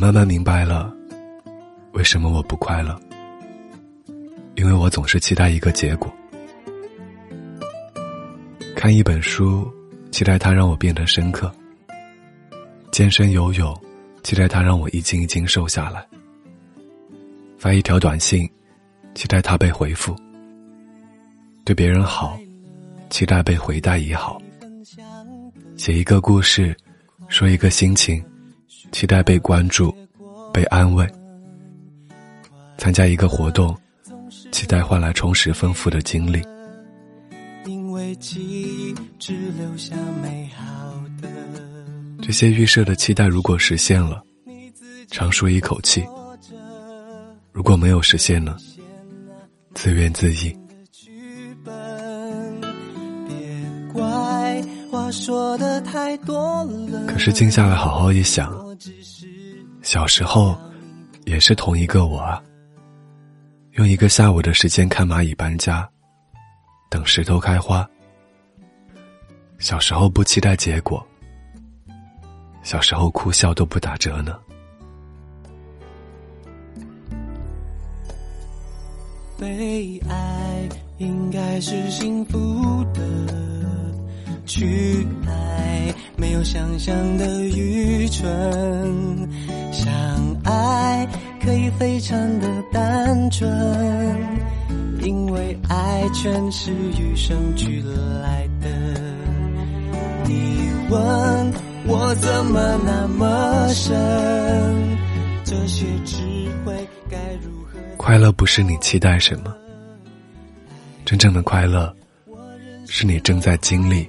慢慢明白了，为什么我不快乐？因为我总是期待一个结果。看一本书，期待它让我变得深刻。健身游泳，期待它让我一斤一斤瘦下来。发一条短信，期待它被回复。对别人好，期待被回答也好。写一个故事，说一个心情。期待被关注，被安慰。参加一个活动，期待换来充实丰富的经历。这些预设的期待如果实现了，长舒一口气；如果没有实现呢？自怨自艾。可是静下来好好一想。小时候，也是同一个我啊。用一个下午的时间看蚂蚁搬家，等石头开花。小时候不期待结果，小时候哭笑都不打折呢。被爱应该是幸福。去爱没有想象的愚蠢相爱可以非常的单纯因为爱全是与生俱来的你问我怎么那么深这些智慧该如何快乐不是你期待什么真正的快乐是你正在经历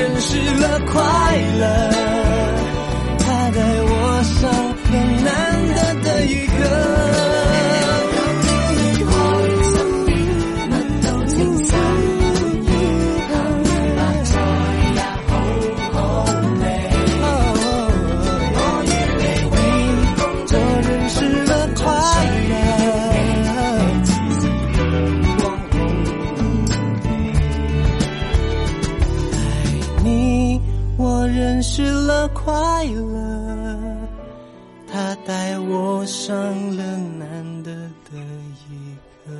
认识了快乐。失了快乐，他带我上了难得的一课。